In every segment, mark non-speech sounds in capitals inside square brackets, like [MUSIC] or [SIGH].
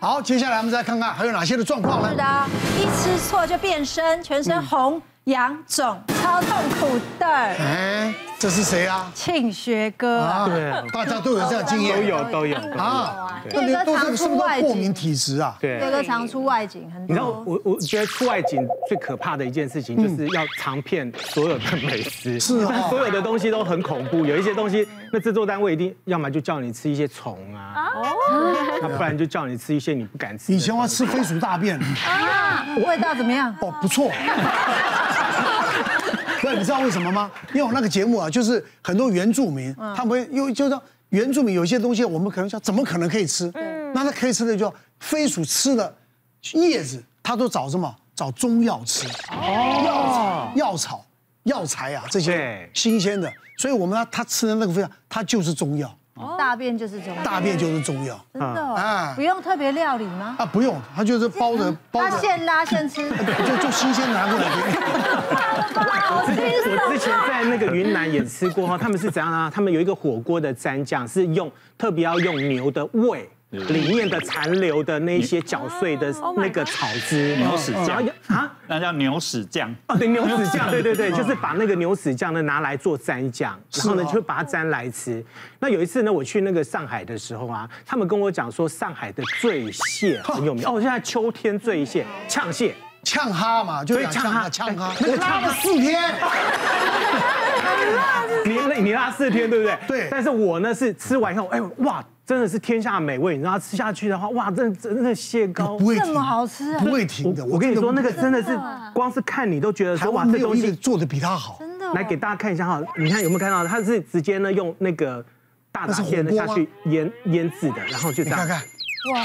好，接下来我们再看看还有哪些的状况呢？是的，一吃错就变身，全身红、痒、肿，超痛苦的。哎，这是谁啊？庆学哥啊，对，大家都有这样经验，都有都有啊。岳哥都是不是都常出外过敏景，体质啊？对岳哥常出外景，很你知道。我我觉得出外景最可怕的一件事情，就是要尝遍所有的美食，是啊所有的东西都很恐怖，有一些东西，那制作单位一定要么就叫你吃一些虫啊，那不然就叫你吃一些你不敢吃的。以前我要吃飞鼠大便，啊，味道怎么样？哦，不错。[LAUGHS] [LAUGHS] 对，你知道为什么吗？因为我那个节目啊，就是很多原住民，他们会因为就是原住民有一些东西，我们可能想怎么可能可以吃？那他可以吃的就飞鼠吃的叶子，他都找什么？找中药吃，药草、药草、药材啊，这些新鲜的。所以我们他他吃的那个飞鼠，它就是中药，大便就是中药，大便就是中药真的啊。哦，不用特别料理吗？啊，不用，它就是包着包着，现拉现吃，[LAUGHS] 就就新鲜拿过来。给你。好我之前在那个云南也吃过哈，他们是怎样啊？他们有一个火锅的蘸酱是用特别要用牛的胃里面的残留的那些搅碎的那个草汁，牛屎酱。啊。那叫牛屎酱。哦，对，牛屎酱，[LAUGHS] 对对对，就是把那个牛屎酱呢拿来做蘸酱，然后呢就把它蘸来吃。那有一次呢，我去那个上海的时候啊，他们跟我讲说上海的醉蟹很有名。哦，现在秋天醉蟹、呛蟹。呛哈嘛，就是呛哈，呛哈，那个我拉了四天，[LAUGHS] 你你你拉四天，对不对？对。但是我呢是吃完以后，哎哇，真的是天下美味。你知道吃下去的话，哇，真的真的蟹膏不。会停，这么好吃啊不会停的。我跟你说，那个真真的是光是看你都觉得说哇，这东西做的比他好。真的哦来给大家看一下哈，你看有没有看到？它是直接呢用那个大闸蟹呢下去腌腌制的，然后就这样。你看看，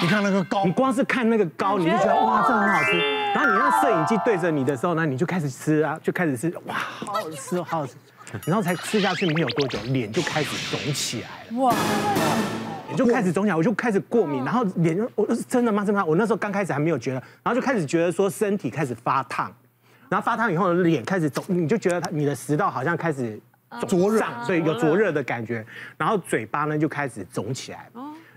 你看那个膏你，光是看那个膏，你就觉得哇，这很好吃。然后你让摄影机对着你的时候呢，你就开始吃啊，就开始吃，哇，好好吃哦，好好吃。然后才吃下去没有多久，脸就开始肿起来了。哇，脸就开始肿起来，我就开始过敏，然后脸就我真的吗？真的吗？我那时候刚开始还没有觉得，然后就开始觉得说身体开始发烫，然后发烫以后呢，脸开始肿，你就觉得它你的食道好像开始灼热。胀所以有灼热的感觉，然后嘴巴呢就开始肿起来，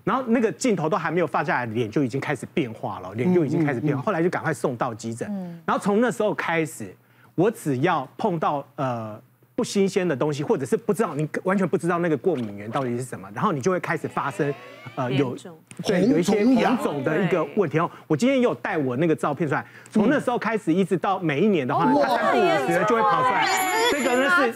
然后那个镜头都还没有放下来，脸就已经开始变化了，脸就已经开始变化，后来就赶快送到急诊，然后从那时候开始，我只要碰到呃。不新鲜的东西，或者是不知道你完全不知道那个过敏源到底是什么，然后你就会开始发生，呃，有对有一些红肿的一个问题哦。我今天也有带我那个照片出来，从那时候开始一直到每一年的话呢，它三不五十就会跑出来。这个呢是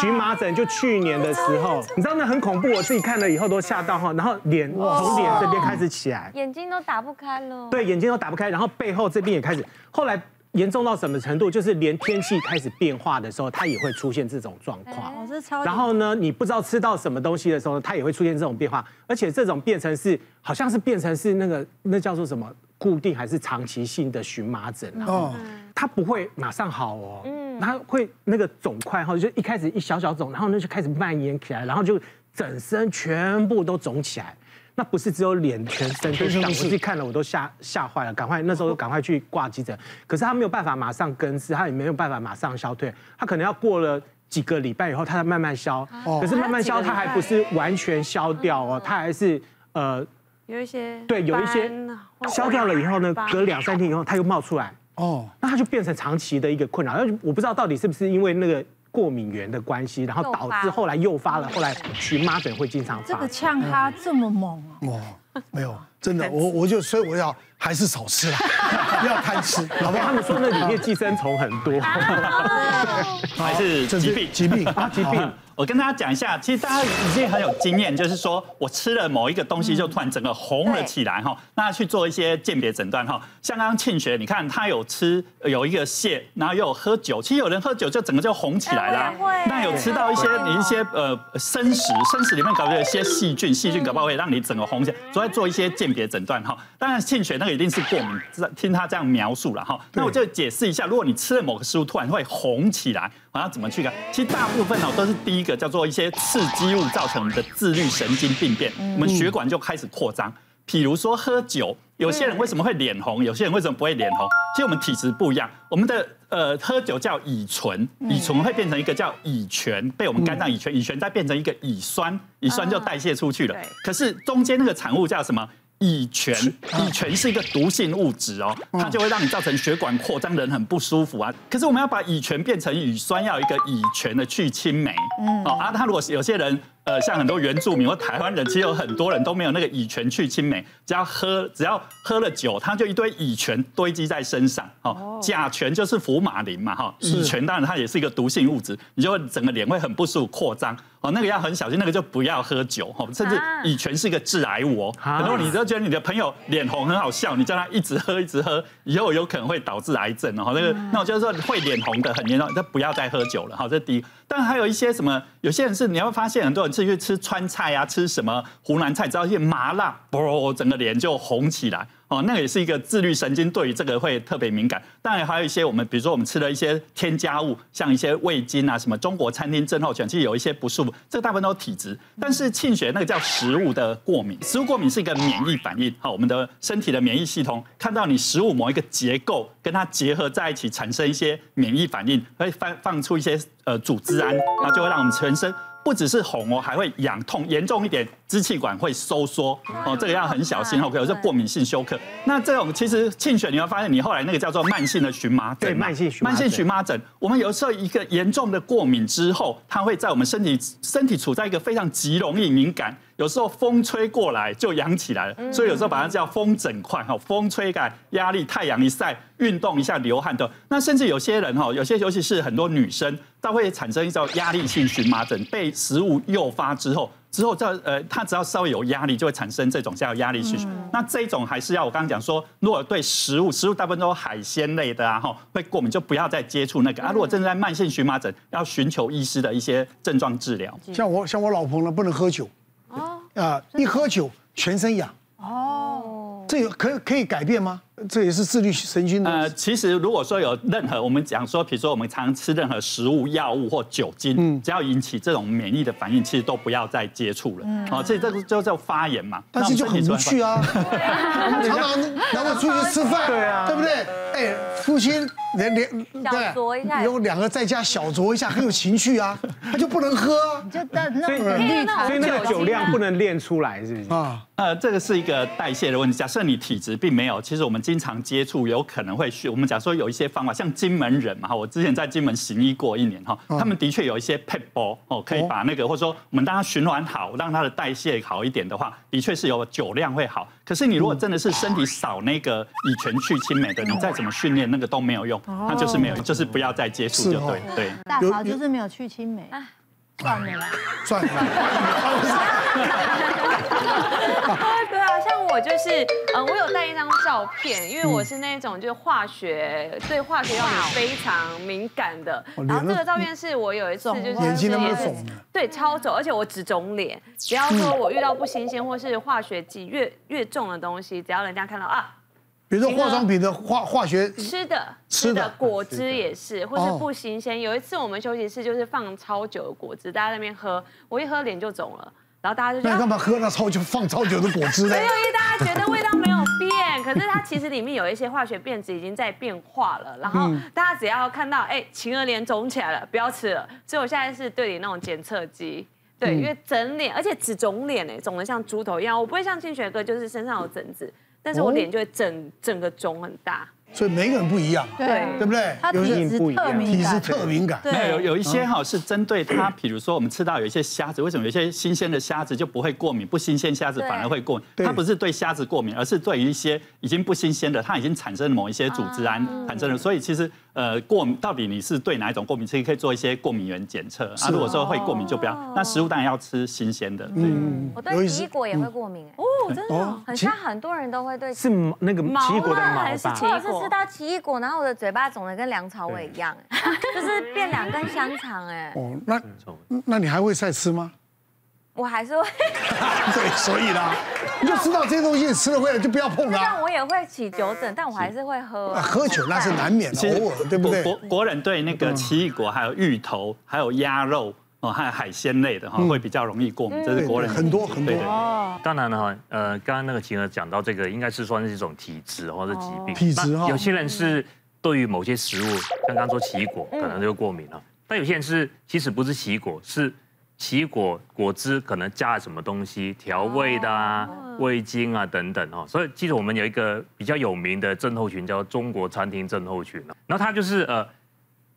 荨麻疹，就去年的时候，你知道那很恐怖，我自己看了以后都吓到哈，然后脸从脸这边开始起来，眼睛都打不开了。对，眼睛都打不开，然后背后这边也开始，后来。严重到什么程度？就是连天气开始变化的时候，它也会出现这种状况。然后呢，你不知道吃到什么东西的时候，它也会出现这种变化，而且这种变成是好像是变成是那个那叫做什么固定还是长期性的荨麻疹啊？哦，它不会马上好哦，嗯，它会那个肿块哈，就一开始一小小肿，然后呢就开始蔓延起来，然后就整身全部都肿起来。那不是只有脸，全身都是。我自己看了我都吓吓坏了，赶快那时候 [LAUGHS] 赶快去挂急诊。可是他没有办法马上根治，他也没有办法马上消退，他可能要过了几个礼拜以后，他才慢慢消。可是慢慢消，他还不是完全消掉哦，他还是呃有一些对有一些消掉了以后呢，隔两三天以后它又冒出来哦，那它就变成长期的一个困扰。那我不知道到底是不是因为那个。过敏源的关系，然后导致后来诱发了，后来荨麻疹会经常发。这个呛哈这么猛哦，没有，[LAUGHS] 真的，我我就所以我要还是少吃啦，[LAUGHS] 不要贪吃，[LAUGHS] 老婆他们说那里面寄生虫很多，还是疾病。疾病。啊疾病。我跟大家讲一下，其实大家已经很有经验，就是说我吃了某一个东西，就突然整个红了起来哈。那去做一些鉴别诊断哈。像刚刚庆学，你看他有吃有一个蟹，然后又有喝酒，其实有人喝酒就整个就红起来了。那有吃到一些你一些呃生食，生食里面搞不好有一些细菌，细菌搞不好会让你整个红起来。所以做一些鉴别诊断哈。当然庆学那个一定是过敏，听他这样描述了哈。那我就解释一下，如果你吃了某个食物突然会红起来，我要怎么去看？其实大部分哦都是第一。一个叫做一些刺激物造成的自律神经病变，我们血管就开始扩张。譬如说喝酒，有些人为什么会脸红，有些人为什么不会脸红？其实我们体质不一样。我们的呃喝酒叫乙醇，乙醇会变成一个叫乙醛，被我们肝脏乙醛，乙醛再变成一个乙酸，乙酸就代谢出去了。可是中间那个产物叫什么？乙醛，乙醛是一个毒性物质哦，它就会让你造成血管扩张，人很不舒服啊。可是我们要把乙醛变成乙酸，要有一个乙醛的去氢酶。嗯，哦啊，它如果有些人。呃，像很多原住民或台湾人，其实有很多人都没有那个乙醛去青酶，只要喝只要喝了酒，他就一堆乙醛堆积在身上。哦，甲醛就是福马林嘛，哈，乙醛当然它也是一个毒性物质，你就会整个脸会很不舒服扩张。哦，那个要很小心，那个就不要喝酒。哈，甚至乙醛是一个致癌物哦。很多你都觉得你的朋友脸红很好笑，你叫他一直喝一直喝，以后有可能会导致癌症哦。那个，那我就是说会脸红的很严重，就不要再喝酒了。好，这是第一。但还有一些什么，有些人是你会发现很多人。是去吃川菜啊，吃什么湖南菜，只要一些麻辣，啵，整个脸就红起来。哦，那也是一个自律神经对于这个会特别敏感。当然还有一些我们，比如说我们吃了一些添加物，像一些味精啊，什么中国餐厅症候群，其实有一些不舒服，这个大部分都是体质。但是庆学那个叫食物的过敏，食物过敏是一个免疫反应。好，我们的身体的免疫系统看到你食物某一个结构跟它结合在一起，产生一些免疫反应，会放放出一些呃组织胺，然后就会让我们全身。不只是红哦，还会痒痛，严重一点。支气管会收缩。哦，这个要很小心哦，可能是过敏性休克。那这种其实庆选你会发现，你后来那个叫做慢性的荨麻疹，对，慢性慢性荨麻疹，我们有时候一个严重的过敏之后，它会在我们身体身体处在一个非常极容易敏感。有时候风吹过来就痒起来了，所以有时候把它叫风疹块哈，风吹感、压力、太阳一晒、运动一下流汗的。那甚至有些人哈，有些尤其是很多女生，她会产生一种压力性荨麻疹，被食物诱发之后，之后这呃，它只要稍微有压力，就会产生这种叫压力性。那这种还是要我刚刚讲说，如果对食物，食物大部分都是海鲜类的啊哈，会过敏就不要再接触那个啊。如果正在慢性荨麻疹，要寻求医师的一些症状治疗。像我像我老婆呢，不能喝酒。啊！一喝酒全身痒哦，这有可可以改变吗？这也是自律神经的。呃，其实如果说有任何我们讲说，比如说我们常吃任何食物、药物或酒精，嗯，只要引起这种免疫的反应，其实都不要再接触了。嗯，哦，这这个就叫发炎嘛。但是就很无趣啊，[LAUGHS] 常常然后出去吃饭，[LAUGHS] 对啊，对不对？哎，夫妻连连对，有两个在家小酌一下，很有情趣啊，[LAUGHS] 他就不能喝，就那那种所以那个酒量不能练出来，是不是？啊，呃，这个是一个代谢的问题。假设你体质并没有，其实我们经常接触，有可能会去。我们假说有一些方法，像金门人嘛，哈，我之前在金门行医过一年哈，他们的确有一些撇步哦，可以把那个或者说我们让它循环好，让它的代谢好一点的话，的确是有酒量会好。可是你如果真的是身体少那个乙醛去青霉的，你再怎么训练那个都没有用，它就是没有，就是不要再接触就对对。大嫂就是没有去氢酶，算了啦，[LAUGHS] 算了。[LAUGHS] 我就是，嗯，我有带一张照片，因为我是那种就是化学对化学药品非常敏感的。然后这个照片是我有一次就是眼睛那么肿，对，超肿，而且我只肿脸。只要说我遇到不新鲜或是化学剂越越重的东西，只要人家看到啊。比如说化妆品的化化学吃的吃的果汁也是，或是不新鲜。有一次我们休息室就是放超久的果汁，大家在那边喝，我一喝脸就肿了，然后大家就觉得，那干嘛喝那超久放超久的果汁呢？[LAUGHS] 没有，因为大家觉得味道没有变，可是它其实里面有一些化学变质已经在变化了。然后大家只要看到哎，晴儿脸肿起来了，不要吃了。所以我现在是对你那种检测机，对，因为整脸，而且只肿脸哎，肿得像猪头一样，我不会像庆学哥，就是身上有疹子。但是我脸就会整整个肿很大。所以每个人不一样，对对不对？他体质特敏感，体质特敏感。没有有一些哈是针对他，比如说我们吃到有一些虾子，为什么有些新鲜的虾子就不会过敏，不新鲜虾子反而会过敏？它不是对虾子过敏，而是对于一些已经不新鲜的，它已经产生了某一些组织胺产生了。所以其实呃过敏到底你是对哪一种过敏，其实可以做一些过敏原检测啊。如果说会过敏就不要。那食物当然要吃新鲜的。嗯，我对奇异果也会过敏哦，真的，很像很多人都会对。是那个奇异果的毛吧？是吃到奇异果。然后我的嘴巴肿的跟梁朝伟一样，就是变两根香肠哎。哦，那那你还会再吃吗？我还是会。[LAUGHS] 对，所以啦，你就知道这些东西你吃了会就不要碰它。但我也会起酒疹，但我还是会喝。喝酒那是难免的，偶尔对不对？国国人对那个奇异果、还有芋头、还有鸭肉哦，还有海鲜类的哈，会比较容易过敏。这是国人很多很多。哦，当然了哈，呃，刚刚那个晴儿讲到这个，应该是算是一种体质或者疾病。体质哈，有些人是。对于某些食物，像刚刚说奇异果可能就过敏了，但有些人是其实不是奇异果，是奇异果果汁可能加了什么东西调味的啊、味精啊等等哦。所以其实我们有一个比较有名的症候群叫中国餐厅症候群，然后它就是呃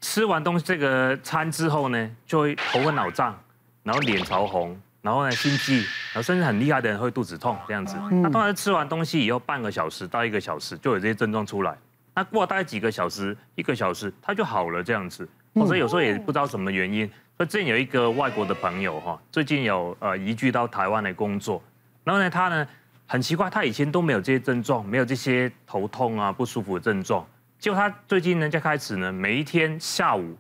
吃完东西这个餐之后呢，就会头昏脑胀，然后脸潮红。然后呢，心悸，然后甚至很厉害的人会肚子痛这样子。那通常吃完东西以后，半个小时到一个小时就有这些症状出来。那过了大概几个小时，一个小时它就好了这样子。所以有时候也不知道什么原因。所以之前有一个外国的朋友哈，最近有呃移居到台湾来工作。然后呢，他呢很奇怪，他以前都没有这些症状，没有这些头痛啊不舒服的症状。结果他最近呢就开始呢，每一天下午。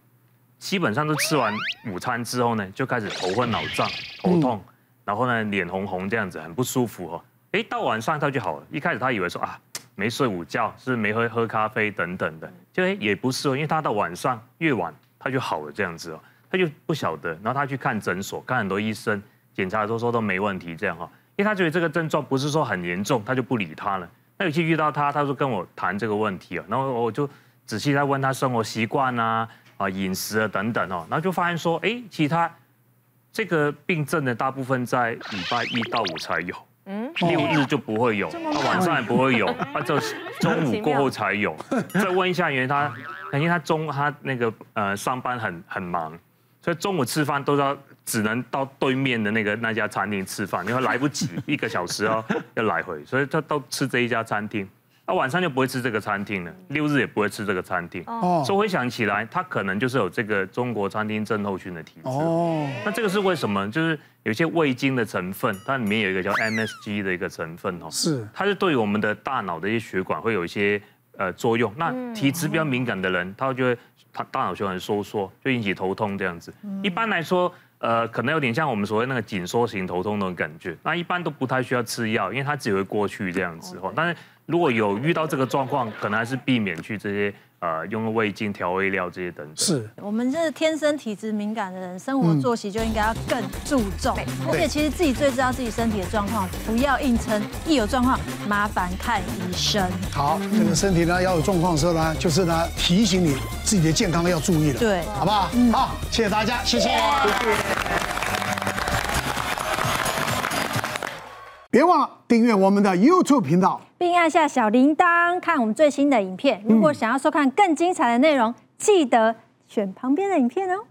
基本上都吃完午餐之后呢，就开始头昏脑胀、头痛，然后呢脸红红这样子，很不舒服哦。哎，到晚上他就好了。一开始他以为说啊，没睡午觉，是没喝喝咖啡等等的，就哎也不是哦，因为他到晚上越晚他就好了这样子哦，他就不晓得。然后他去看诊所，看很多医生，检查都说都没问题这样哈，因为他觉得这个症状不是说很严重，他就不理他了。那有一次遇到他，他说跟我谈这个问题啊，然后我就仔细在问他生活习惯啊。啊，饮食啊等等哦，然后就发现说，哎，其他这个病症的大部分在礼拜一到五才有，嗯，六日就不会有，他晚上也不会有，啊，就中午过后才有。[LAUGHS] 再问一下，因为他，因为他中他那个呃上班很很忙，所以中午吃饭都要只能到对面的那个那家餐厅吃饭，因为来不及 [LAUGHS] 一个小时哦要来回，所以他都吃这一家餐厅。他晚上就不会吃这个餐厅了，六日也不会吃这个餐厅。哦，所以回想起来，他可能就是有这个中国餐厅症候群的体质。哦，那这个是为什么？就是有些味精的成分，它里面有一个叫 MSG 的一个成分哦。是，它是对于我们的大脑的一些血管会有一些呃作用。那体质比较敏感的人，他就会他大脑就很收缩，就引起头痛这样子。一般来说，呃，可能有点像我们所谓那个紧缩型头痛那种感觉。那一般都不太需要吃药，因为它只会过去这样子哦。但是如果有遇到这个状况，可能还是避免去这些呃用味精调味料这些等等。是我们这天生体质敏感的人，生活作息就应该要更注重。嗯、而且其实自己最知道自己身体的状况，不要硬撑，一有状况麻烦看医生。好，这个身体呢要有状况的时候呢，就是呢提醒你自己的健康要注意了。对，好不好？嗯、好，谢谢大家，谢谢。谢谢别忘了订阅我们的 YouTube 频道，并按下小铃铛看我们最新的影片。如果想要收看更精彩的内容，记得选旁边的影片哦。